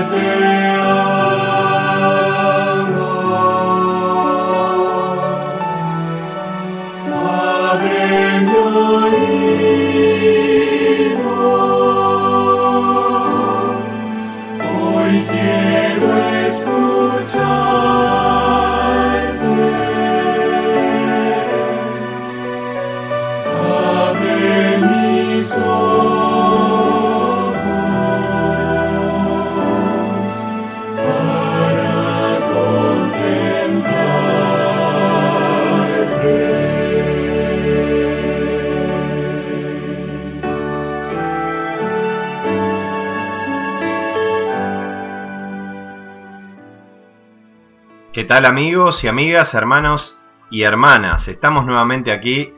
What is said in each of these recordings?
¿Qué tal amigos y amigas, hermanos y hermanas? Estamos nuevamente aquí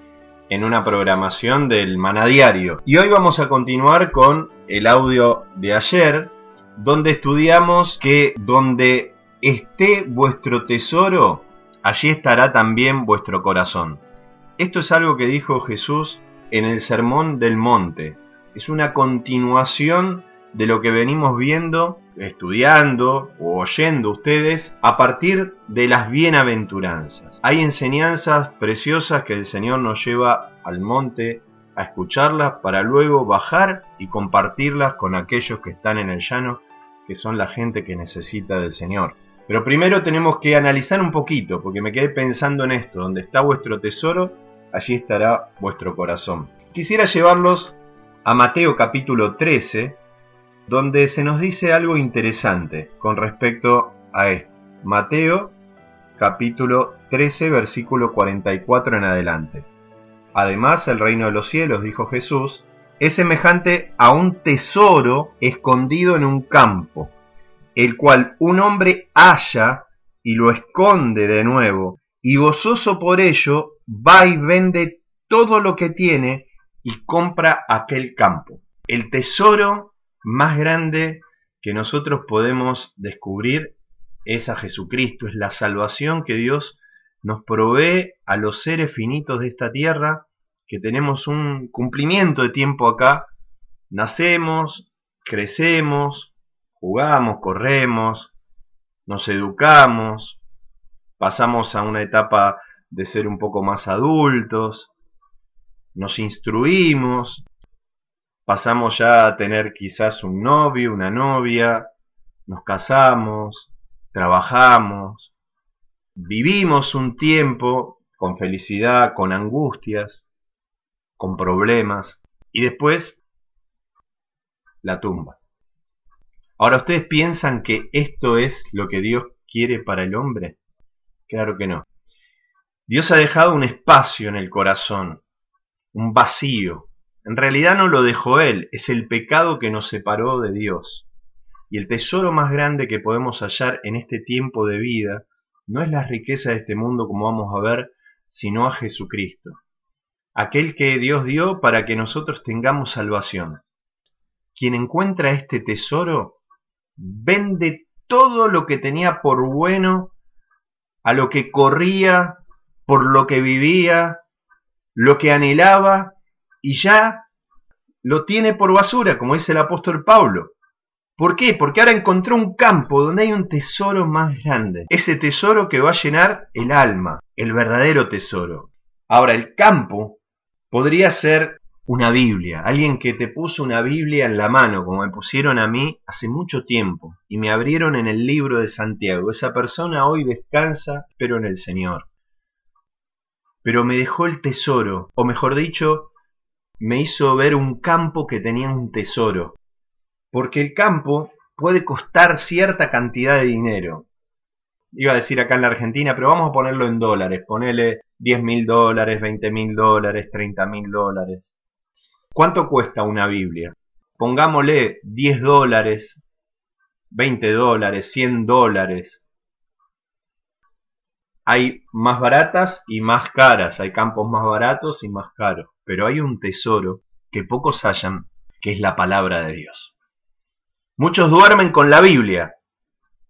en una programación del Manadiario y hoy vamos a continuar con el audio de ayer donde estudiamos que donde esté vuestro tesoro, allí estará también vuestro corazón. Esto es algo que dijo Jesús en el Sermón del Monte. Es una continuación de lo que venimos viendo, estudiando o oyendo ustedes a partir de las bienaventuranzas. Hay enseñanzas preciosas que el Señor nos lleva al monte a escucharlas para luego bajar y compartirlas con aquellos que están en el llano, que son la gente que necesita del Señor. Pero primero tenemos que analizar un poquito, porque me quedé pensando en esto, donde está vuestro tesoro, allí estará vuestro corazón. Quisiera llevarlos a Mateo capítulo 13, donde se nos dice algo interesante con respecto a esto. Mateo capítulo 13 versículo 44 en adelante. Además, el reino de los cielos, dijo Jesús, es semejante a un tesoro escondido en un campo, el cual un hombre halla y lo esconde de nuevo, y gozoso por ello va y vende todo lo que tiene y compra aquel campo. El tesoro más grande que nosotros podemos descubrir es a Jesucristo, es la salvación que Dios nos provee a los seres finitos de esta tierra, que tenemos un cumplimiento de tiempo acá, nacemos, crecemos, jugamos, corremos, nos educamos, pasamos a una etapa de ser un poco más adultos, nos instruimos, pasamos ya a tener quizás un novio, una novia, nos casamos, trabajamos, vivimos un tiempo con felicidad, con angustias, con problemas, y después la tumba. Ahora, ¿ustedes piensan que esto es lo que Dios quiere para el hombre? Claro que no. Dios ha dejado un espacio en el corazón, un vacío, en realidad no lo dejó Él, es el pecado que nos separó de Dios. Y el tesoro más grande que podemos hallar en este tiempo de vida no es la riqueza de este mundo como vamos a ver, sino a Jesucristo, aquel que Dios dio para que nosotros tengamos salvación. Quien encuentra este tesoro vende todo lo que tenía por bueno, a lo que corría, por lo que vivía, lo que anhelaba y ya lo tiene por basura, como dice el apóstol Pablo. ¿Por qué? Porque ahora encontró un campo donde hay un tesoro más grande. Ese tesoro que va a llenar el alma, el verdadero tesoro. Ahora, el campo podría ser una Biblia, alguien que te puso una Biblia en la mano, como me pusieron a mí hace mucho tiempo, y me abrieron en el libro de Santiago. Esa persona hoy descansa, pero en el Señor. pero me dejó el tesoro, o mejor dicho, me hizo ver un campo que tenía un tesoro, porque el campo puede costar cierta cantidad de dinero. Iba a decir acá en la Argentina, pero vamos a ponerlo en dólares, ponele 10 mil dólares, 20 mil dólares, 30 mil dólares. ¿Cuánto cuesta una Biblia? Pongámosle 10 dólares, 20 dólares, 100 dólares. Hay más baratas y más caras, hay campos más baratos y más caros, pero hay un tesoro que pocos hallan, que es la palabra de Dios. Muchos duermen con la Biblia,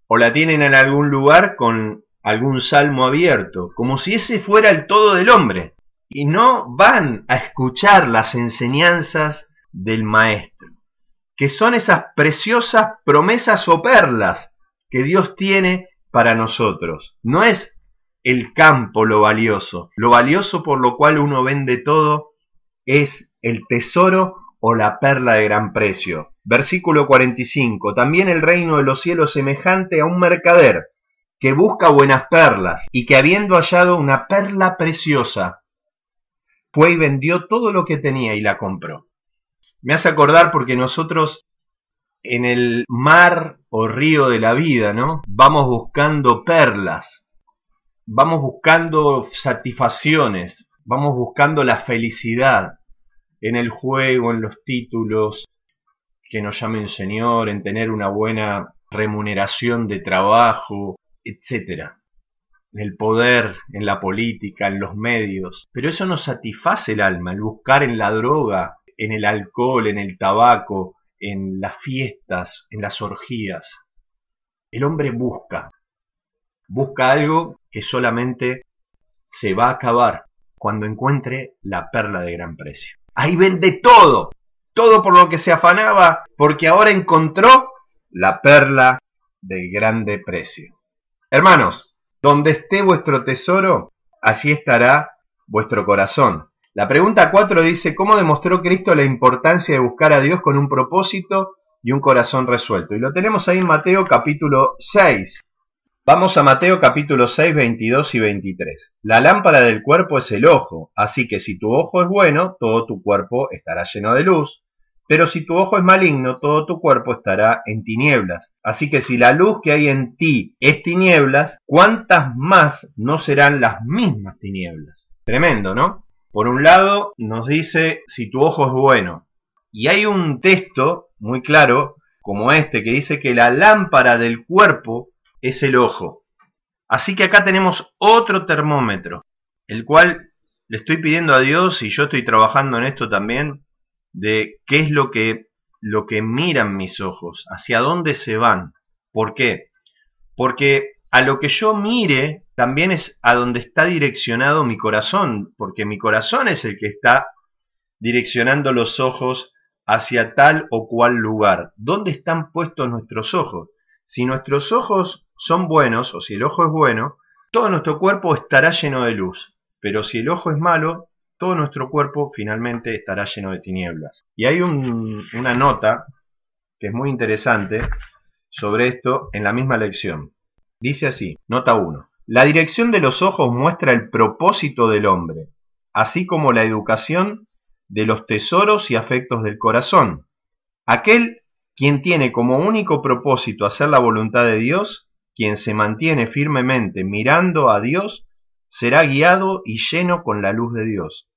o la tienen en algún lugar con algún salmo abierto, como si ese fuera el todo del hombre, y no van a escuchar las enseñanzas del Maestro que son esas preciosas promesas o perlas que Dios tiene para nosotros. No es el campo lo valioso, lo valioso por lo cual uno vende todo es el tesoro o la perla de gran precio. Versículo 45. También el reino de los cielos semejante a un mercader que busca buenas perlas y que habiendo hallado una perla preciosa, fue y vendió todo lo que tenía y la compró. Me hace acordar porque nosotros en el mar o río de la vida, ¿no? Vamos buscando perlas, vamos buscando satisfacciones, vamos buscando la felicidad en el juego, en los títulos, que nos llamen Señor, en tener una buena remuneración de trabajo, etcétera. En el poder, en la política, en los medios. Pero eso no satisface el alma, el buscar en la droga, en el alcohol, en el tabaco, en las fiestas, en las orgías. El hombre busca, busca algo que solamente se va a acabar cuando encuentre la perla de gran precio. Ahí vende todo, todo por lo que se afanaba, porque ahora encontró la perla de grande precio. Hermanos, donde esté vuestro tesoro, allí estará vuestro corazón. La pregunta 4 dice, ¿cómo demostró Cristo la importancia de buscar a Dios con un propósito y un corazón resuelto? Y lo tenemos ahí en Mateo capítulo 6. Vamos a Mateo capítulo 6, 22 y 23. La lámpara del cuerpo es el ojo, así que si tu ojo es bueno, todo tu cuerpo estará lleno de luz, pero si tu ojo es maligno, todo tu cuerpo estará en tinieblas. Así que si la luz que hay en ti es tinieblas, ¿cuántas más no serán las mismas tinieblas? Tremendo, ¿no? Por un lado, nos dice si tu ojo es bueno. Y hay un texto muy claro, como este, que dice que la lámpara del cuerpo es el ojo. Así que acá tenemos otro termómetro, el cual le estoy pidiendo a Dios, y yo estoy trabajando en esto también, de qué es lo que, lo que miran mis ojos, hacia dónde se van. ¿Por qué? Porque a lo que yo mire también es a donde está direccionado mi corazón, porque mi corazón es el que está direccionando los ojos hacia tal o cual lugar. ¿Dónde están puestos nuestros ojos? Si nuestros ojos son buenos, o si el ojo es bueno, todo nuestro cuerpo estará lleno de luz. Pero si el ojo es malo, todo nuestro cuerpo finalmente estará lleno de tinieblas. Y hay una nota que es muy interesante sobre esto en la misma lección. Dice así, nota 1. La dirección de los ojos muestra el propósito del hombre, así como la educación de los tesoros y afectos del corazón. Aquel quien tiene como único propósito hacer la voluntad de Dios, quien se mantiene firmemente mirando a Dios, será guiado y lleno con la luz de Dios.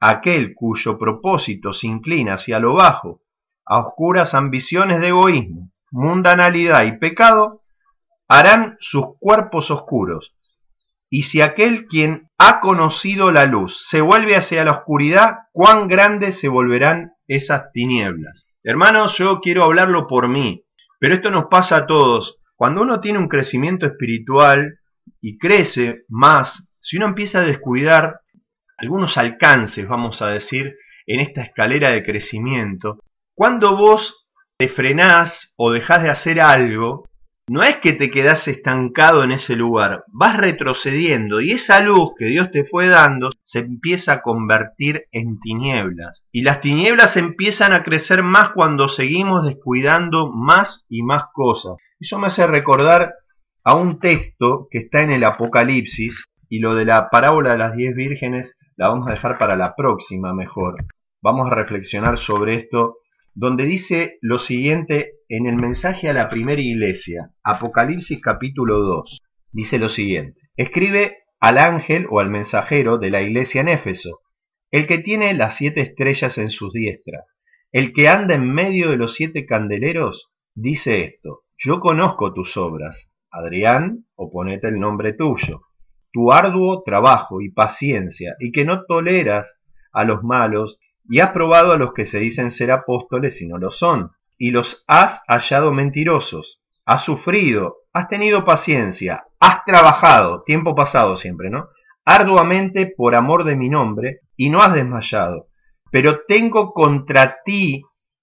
Aquel cuyo propósito se inclina hacia lo bajo, a oscuras ambiciones de egoísmo, mundanalidad y pecado, harán sus cuerpos oscuros. Y si aquel quien ha conocido la luz se vuelve hacia la oscuridad, cuán grandes se volverán esas tinieblas. Hermanos, yo quiero hablarlo por mí, pero esto nos pasa a todos. Cuando uno tiene un crecimiento espiritual y crece más, si uno empieza a descuidar algunos alcances, vamos a decir, en esta escalera de crecimiento, cuando vos te frenás o dejás de hacer algo, no es que te quedas estancado en ese lugar, vas retrocediendo y esa luz que Dios te fue dando se empieza a convertir en tinieblas. Y las tinieblas empiezan a crecer más cuando seguimos descuidando más y más cosas. Eso me hace recordar a un texto que está en el Apocalipsis, Y lo de la parábola de las diez vírgenes la vamos a dejar para la próxima mejor. Vamos a reflexionar sobre esto, donde dice lo siguiente en el mensaje a la primera iglesia, Apocalipsis capítulo 2. Dice lo siguiente, escribe al ángel o al mensajero de la iglesia en Éfeso, el que tiene las siete estrellas en sus diestras, el que anda en medio de los siete candeleros, dice esto, yo conozco tus obras, Adrián, o ponete el nombre tuyo, tu arduo trabajo y paciencia, y que no toleras a los malos, y has probado a los que se dicen ser apóstoles y no lo son, y los has hallado mentirosos, has sufrido, has tenido paciencia, has trabajado, tiempo pasado siempre, ¿no? Arduamente por amor de mi nombre, y no has desmayado. Pero tengo contra ti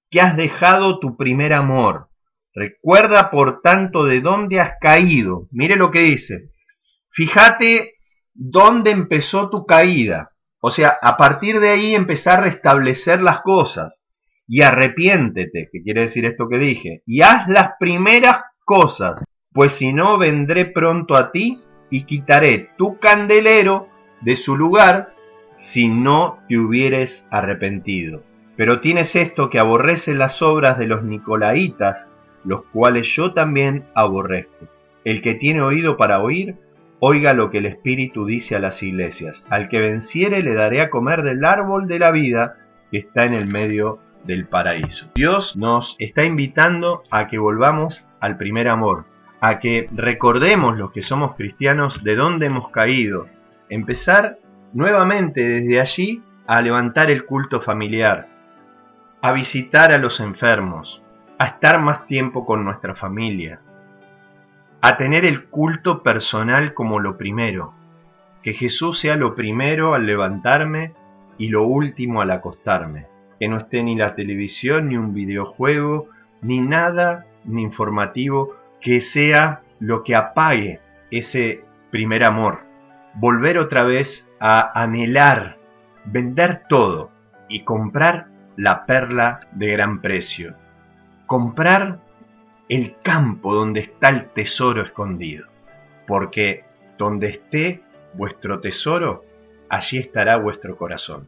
que has dejado tu primer amor. Recuerda, por tanto, de dónde has caído. Mire lo que dice. Fíjate dónde empezó tu caída. O sea, a partir de ahí empezar a restablecer las cosas. Y arrepiéntete, que quiere decir esto que dije. Y haz las primeras cosas, pues si no vendré pronto a ti y quitaré tu candelero de su lugar si no te hubieres arrepentido. Pero tienes esto que aborrece las obras de los nicolaitas, los cuales yo también aborrezco. El que tiene oído para oír, oiga lo que el Espíritu dice a las iglesias. Al que venciere le daré a comer del árbol de la vida que está en el medio del paraíso. Dios nos está invitando a que volvamos al primer amor, a que recordemos los que somos cristianos de dónde hemos caído, empezar nuevamente desde allí a levantar el culto familiar, a visitar a los enfermos, a estar más tiempo con nuestra familia, a tener el culto personal como lo primero, que Jesús sea lo primero al levantarme y lo último al acostarme, que no esté ni la televisión, ni un videojuego, ni nada ni informativo que sea lo que apague ese primer amor, volver otra vez a anhelar, vender todo y comprar la perla de gran precio. Comprar el campo donde está el tesoro escondido. Porque donde esté vuestro tesoro, allí estará vuestro corazón.